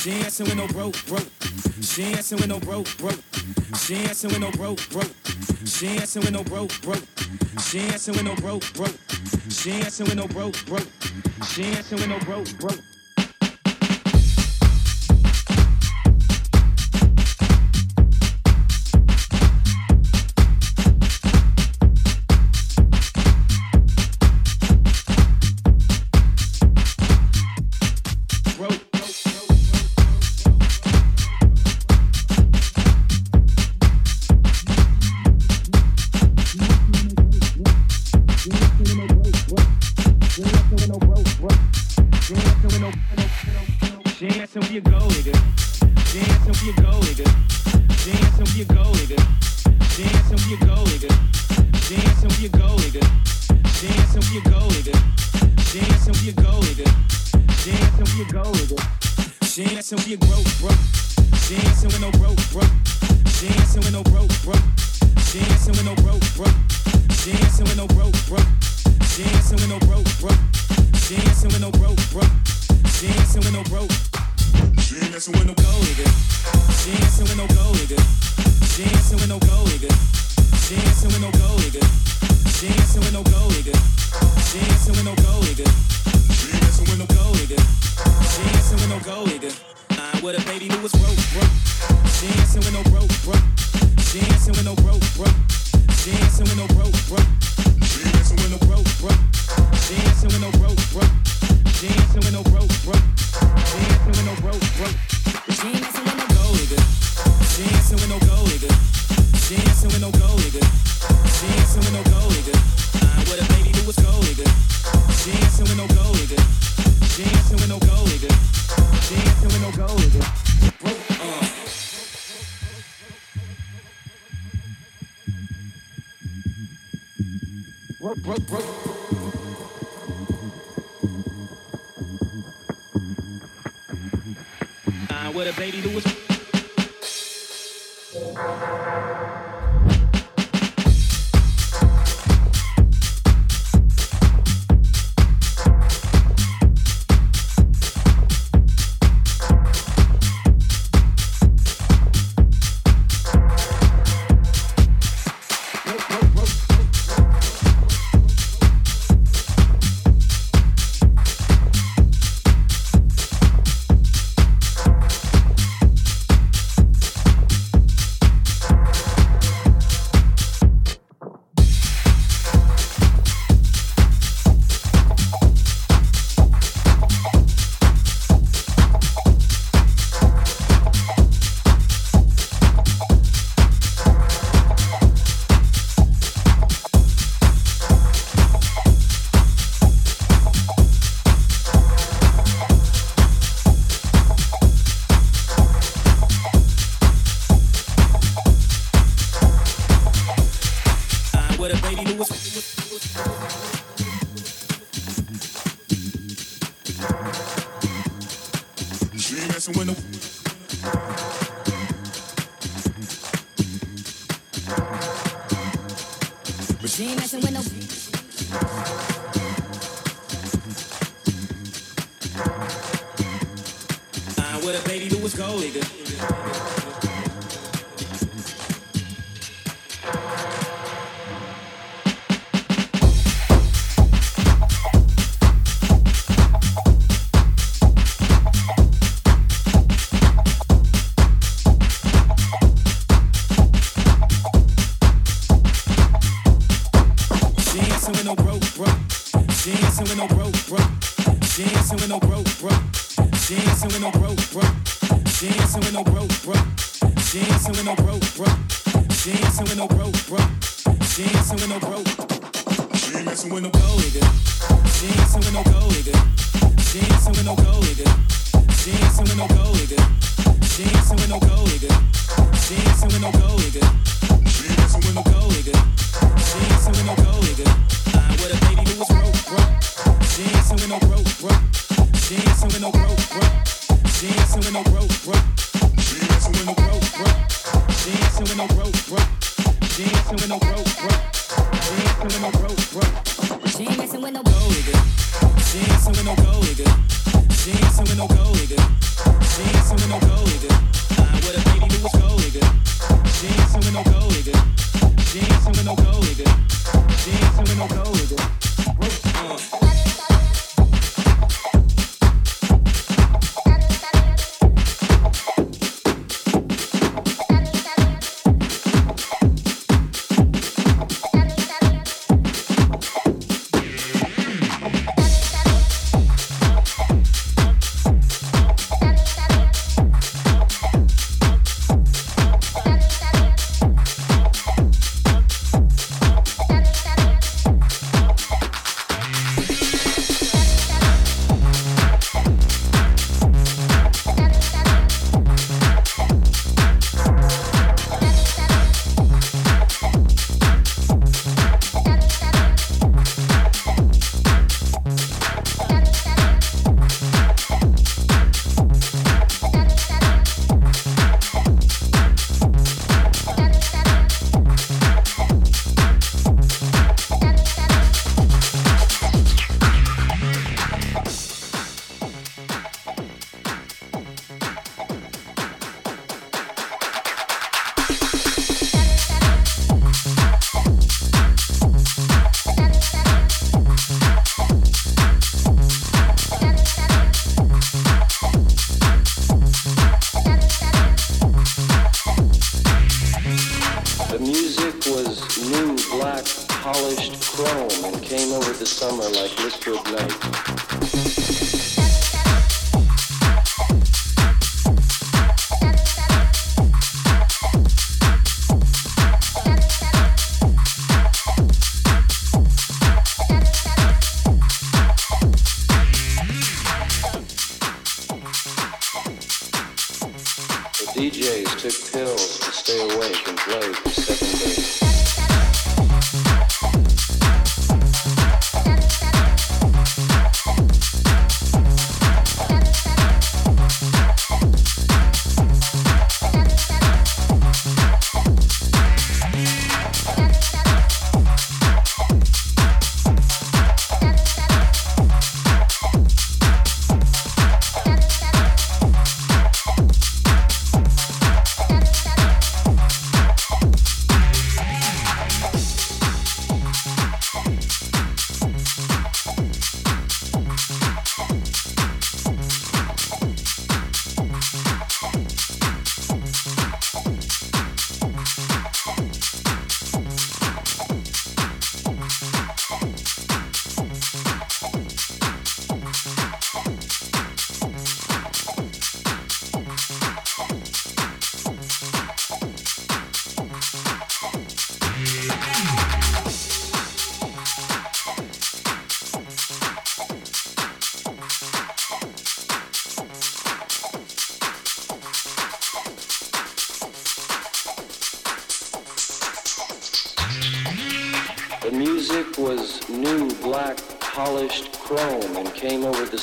She ain't dancing with no broke, broke. She ain't dancing with no broke, broke. She ain't dancing with no broke, broke. She ain't dancing with no broke, broke. She ain't dancing with no broke, broke. She ain't dancing with no broke, broke. She ain't dancing with no broke, broke.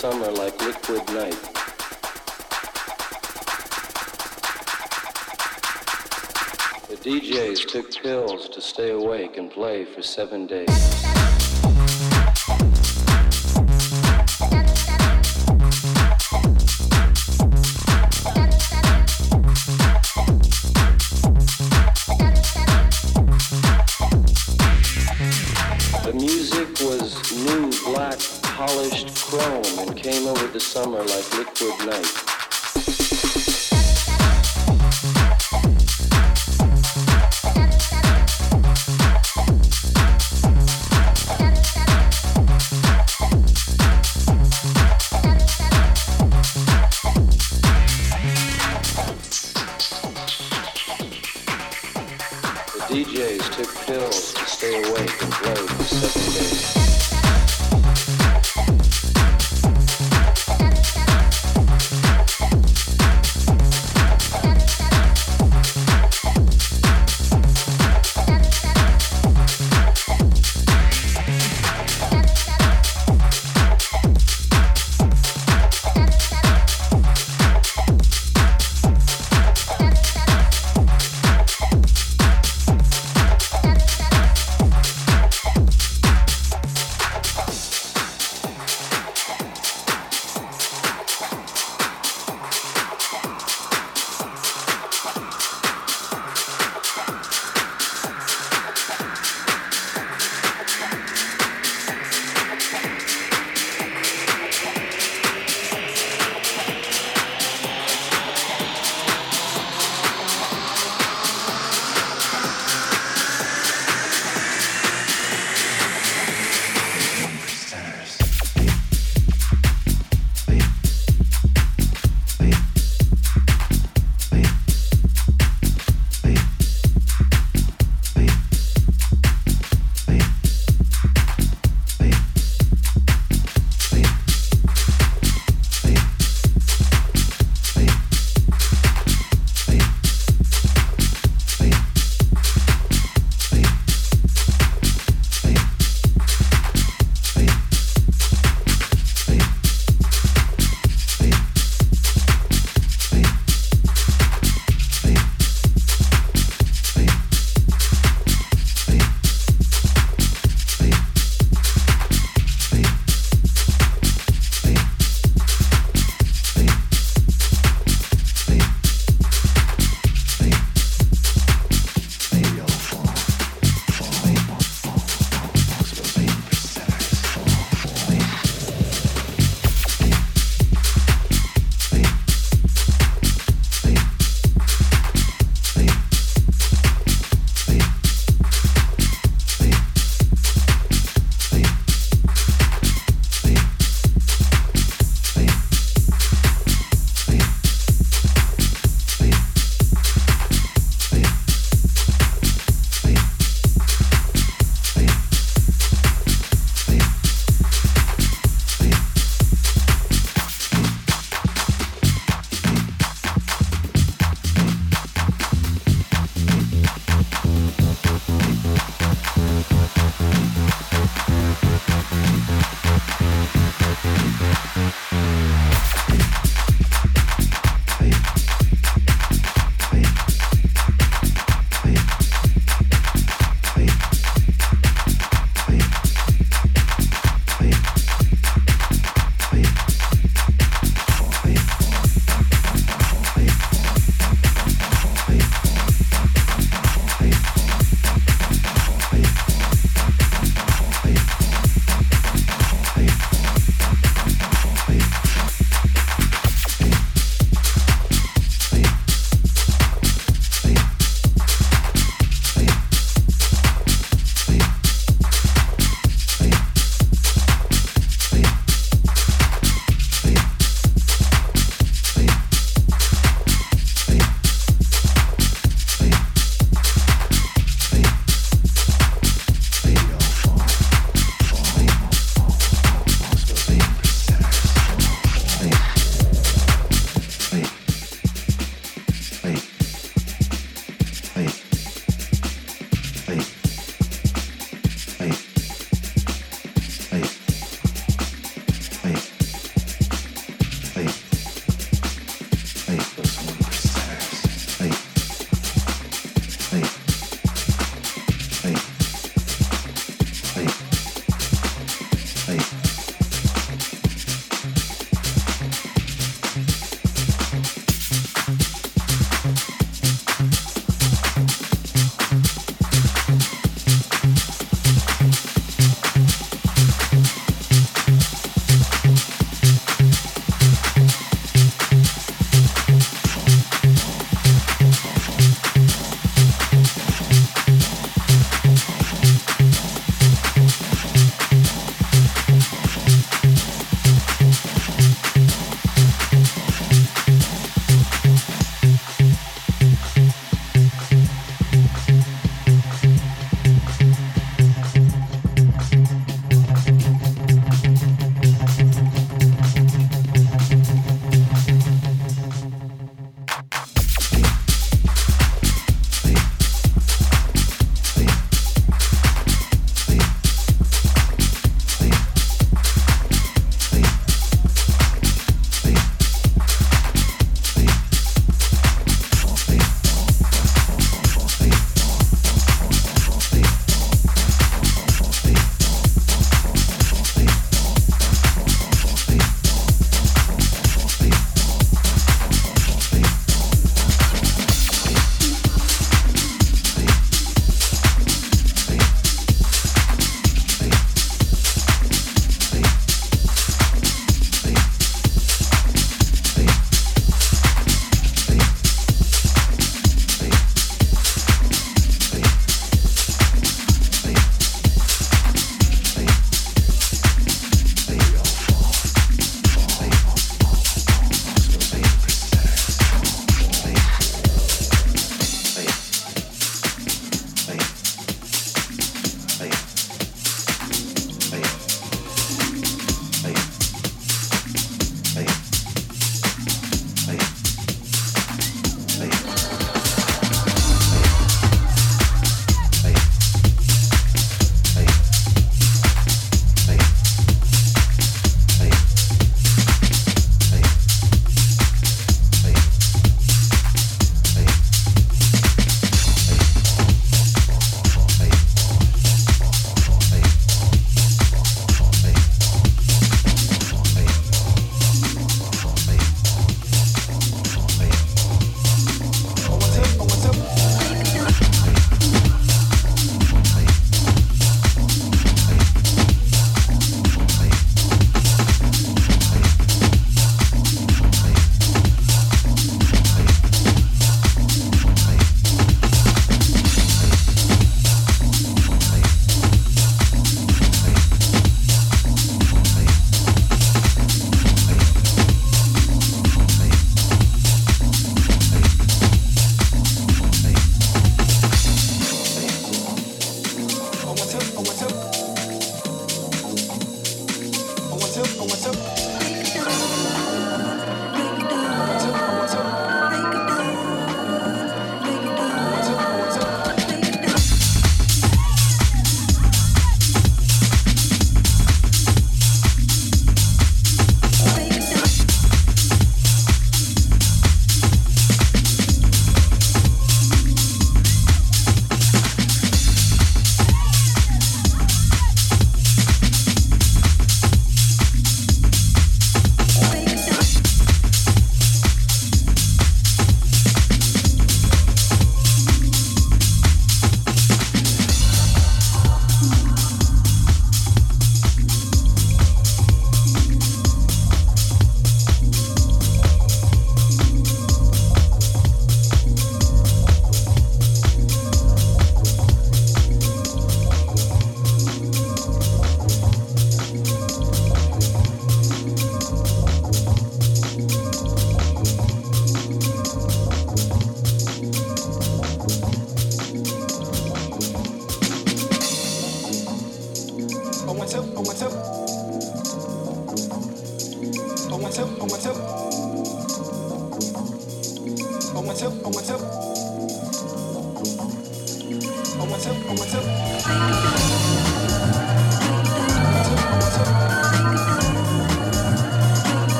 Summer like liquid night. The DJs took pills to stay awake and play for seven days.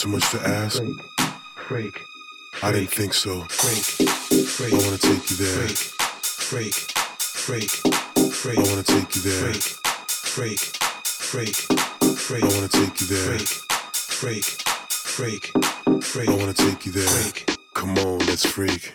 too much to ask? Freak. Freak. I didn't think so. Freak. Freak. I wanna take you there. Freak. Freak. Freak. Freak. I wanna take you there. Freak. Freak. Freak. Freak. I wanna take you there. Freak. Freak. Freak. Freak. I wanna take you there. Freak. Come on, let's freak.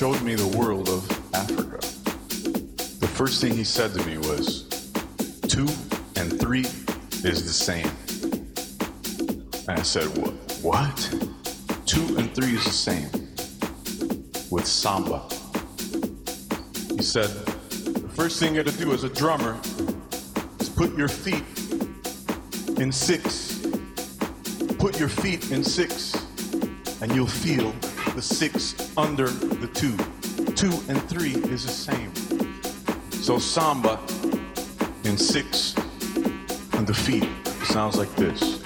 Showed me the world of Africa. The first thing he said to me was, two and three is the same. And I said, what? What? Two and three is the same with samba. He said, the first thing you gotta do as a drummer is put your feet in six. Put your feet in six, and you'll feel the six under the two. Two and three is the same. So samba in six on the feet sounds like this.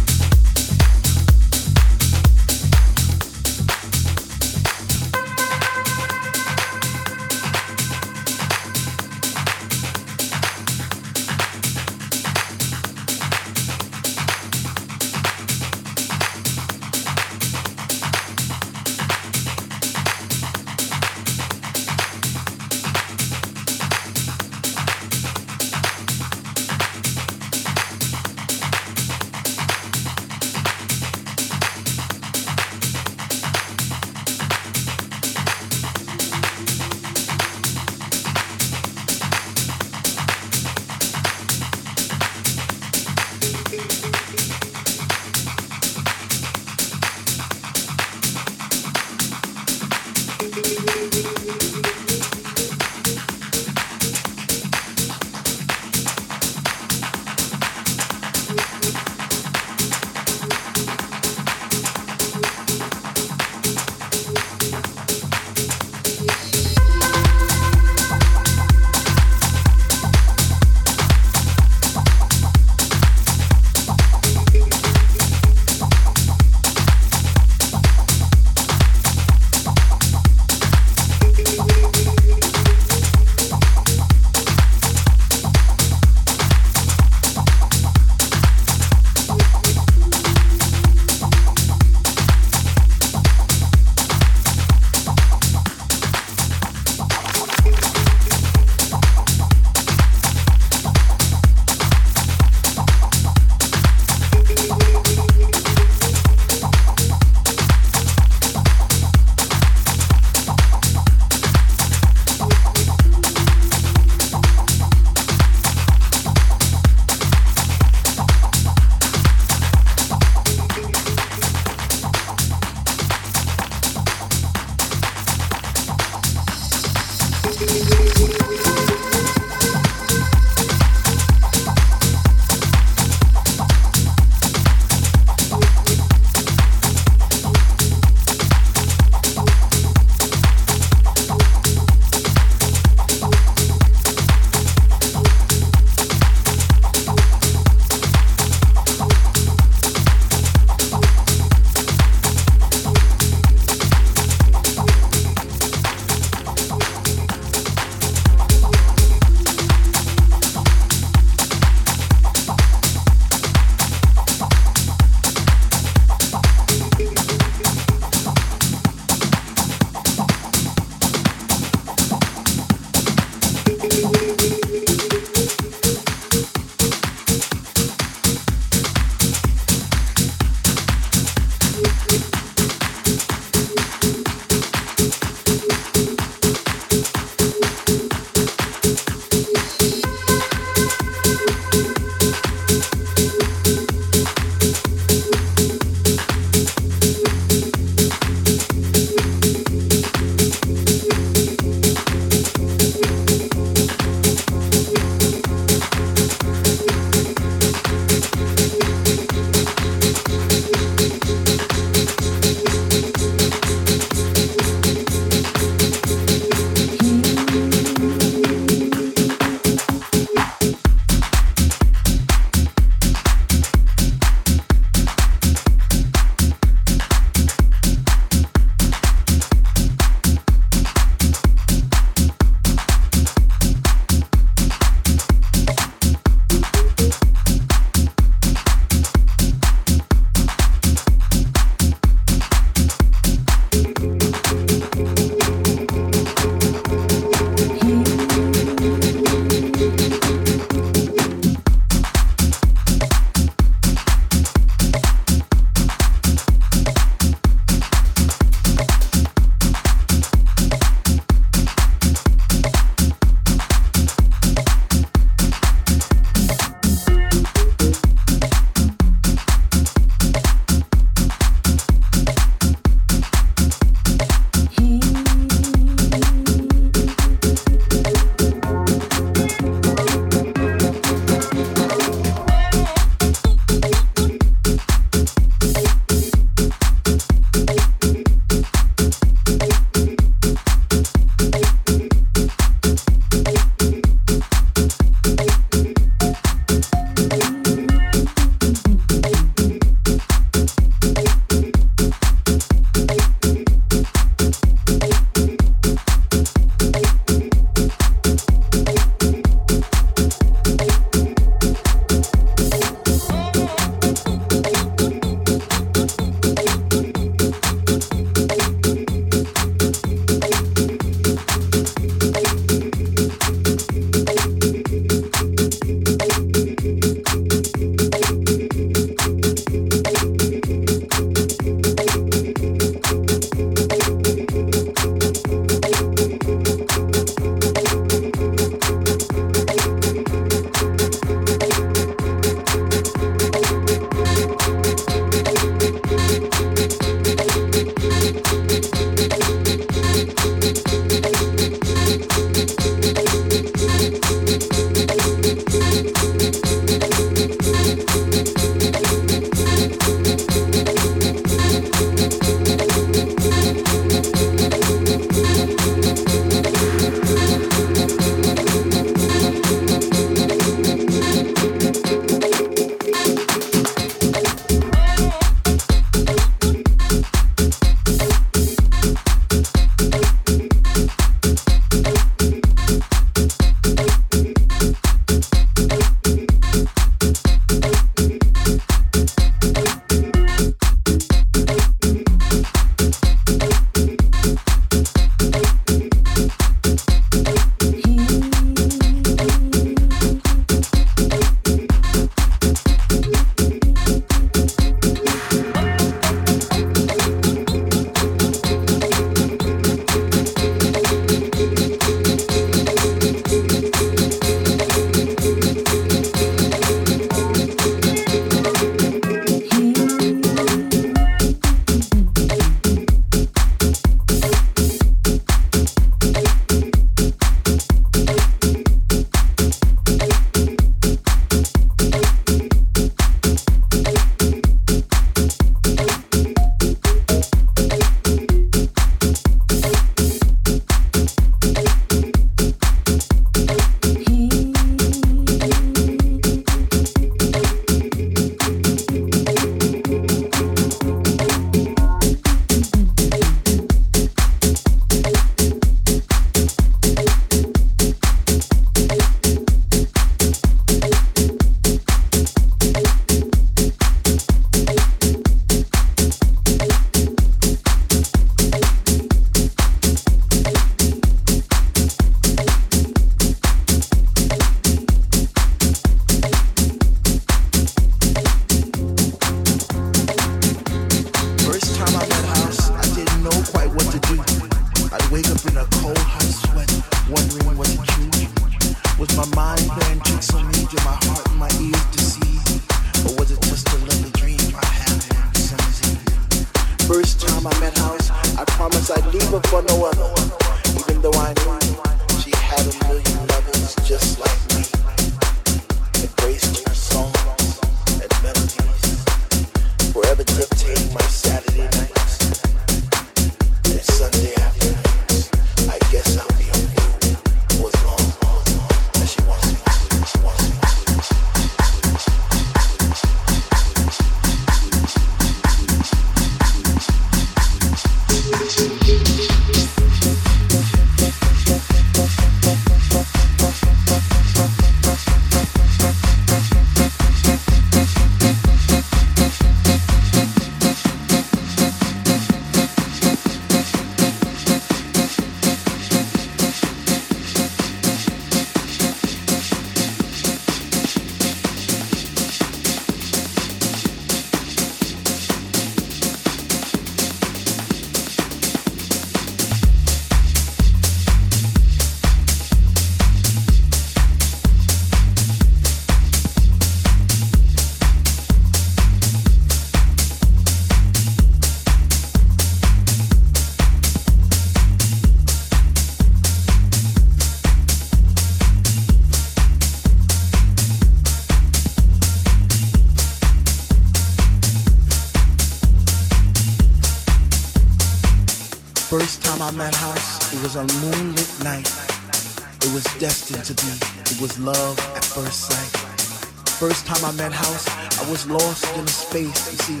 Space. You see,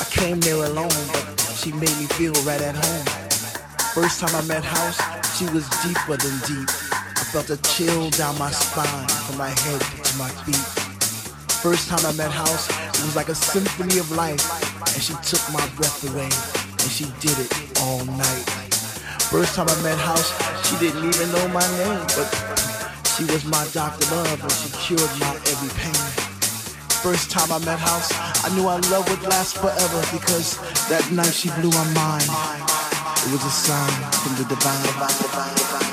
I came there alone, but she made me feel right at home. First time I met House, she was deeper than deep. I felt a chill down my spine from my head to my feet. First time I met House, it was like a symphony of life, and she took my breath away, and she did it all night. First time I met House, she didn't even know my name, but she was my doctor love, and she cured my every pain. First time I met House, I knew our love would last forever because that night she blew my mind. It was a sign from the divine. First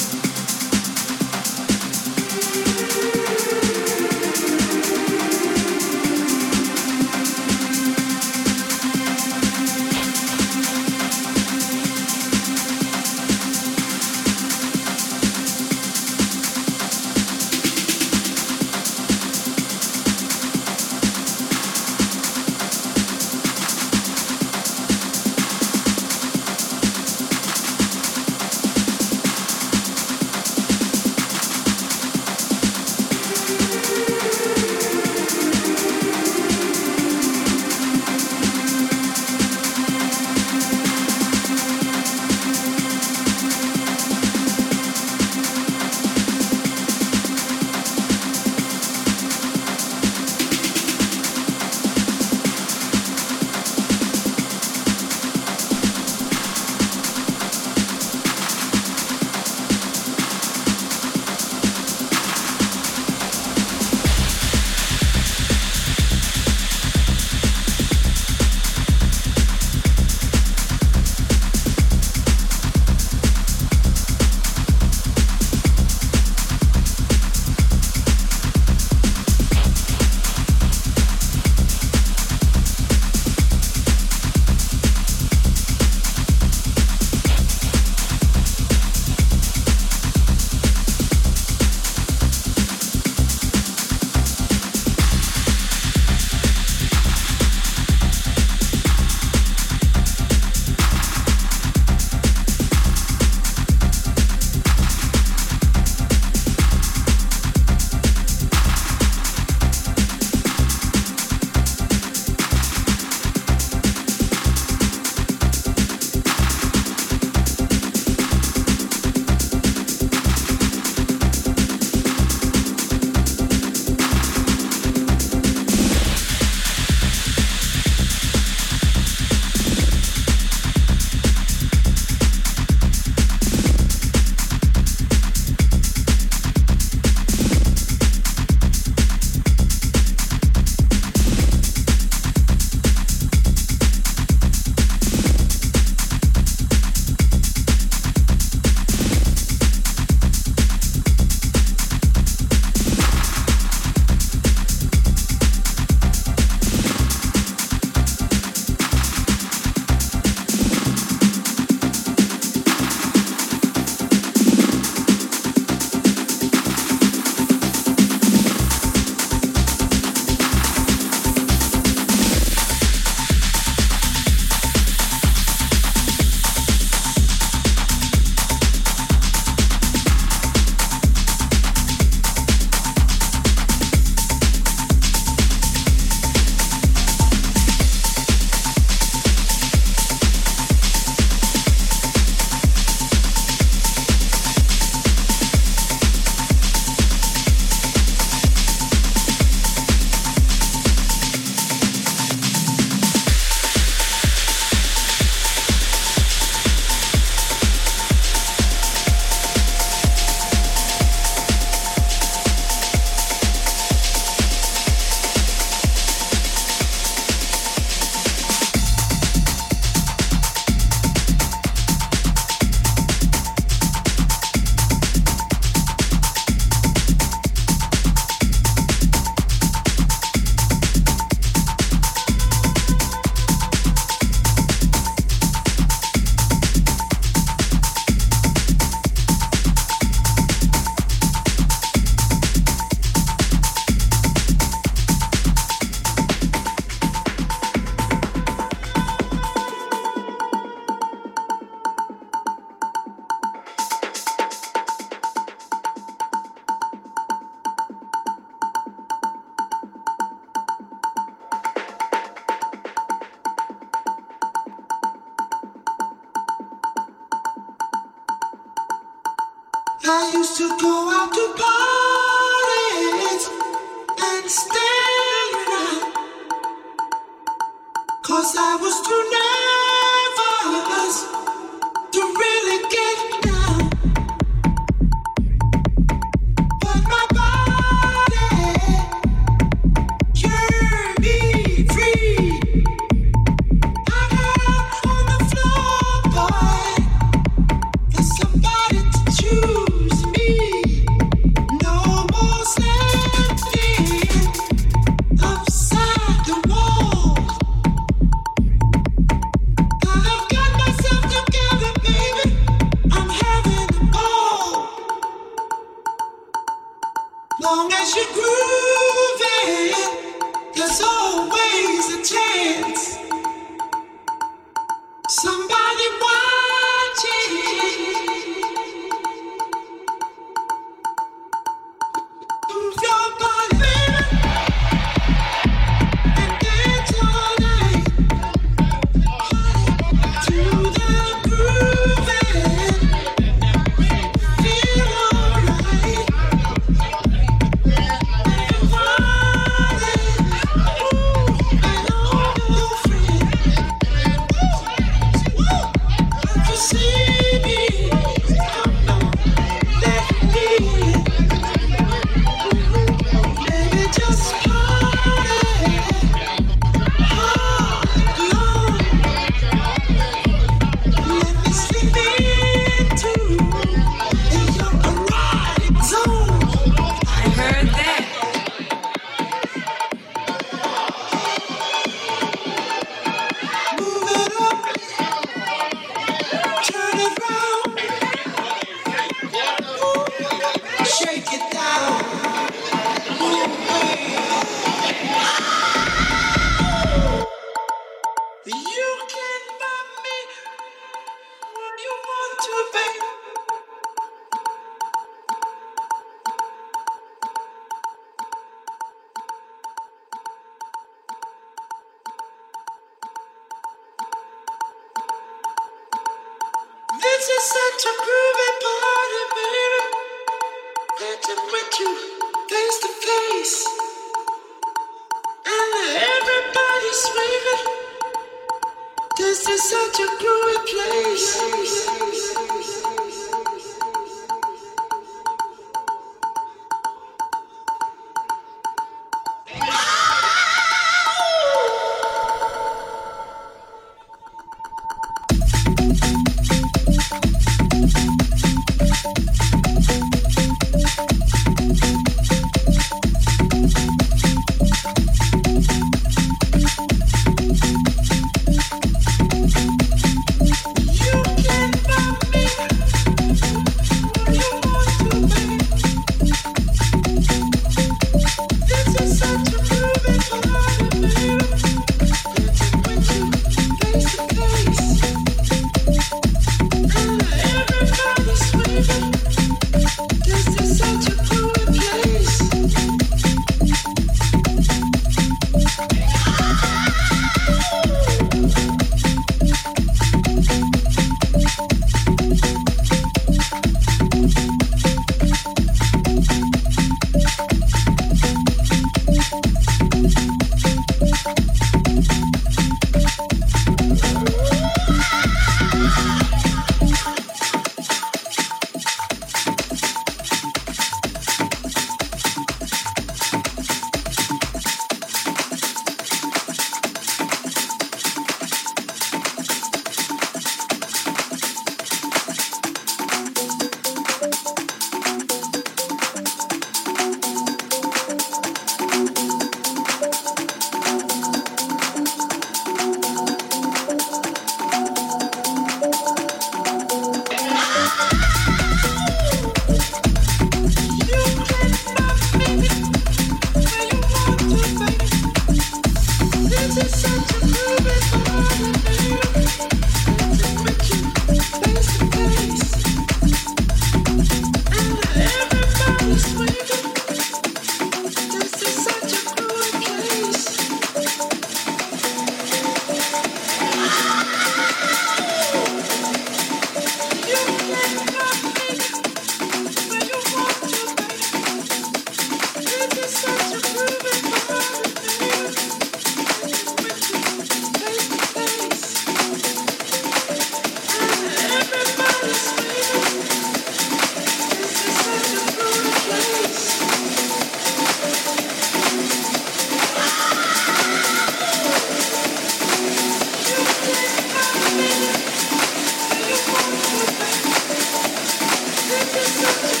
nothing, nothing.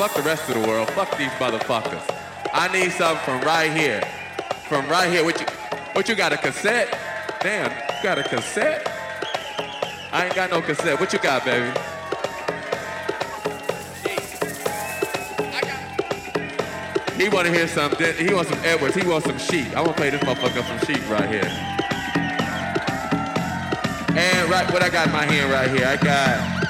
Fuck the rest of the world. Fuck these motherfuckers. I need something from right here. From right here. What you, what you got, a cassette? Damn, you got a cassette? I ain't got no cassette. What you got, baby? He want to hear some. He wants some Edwards. He wants some sheep. I want to play this motherfucker some sheep right here. And right, what I got in my hand right here, I got.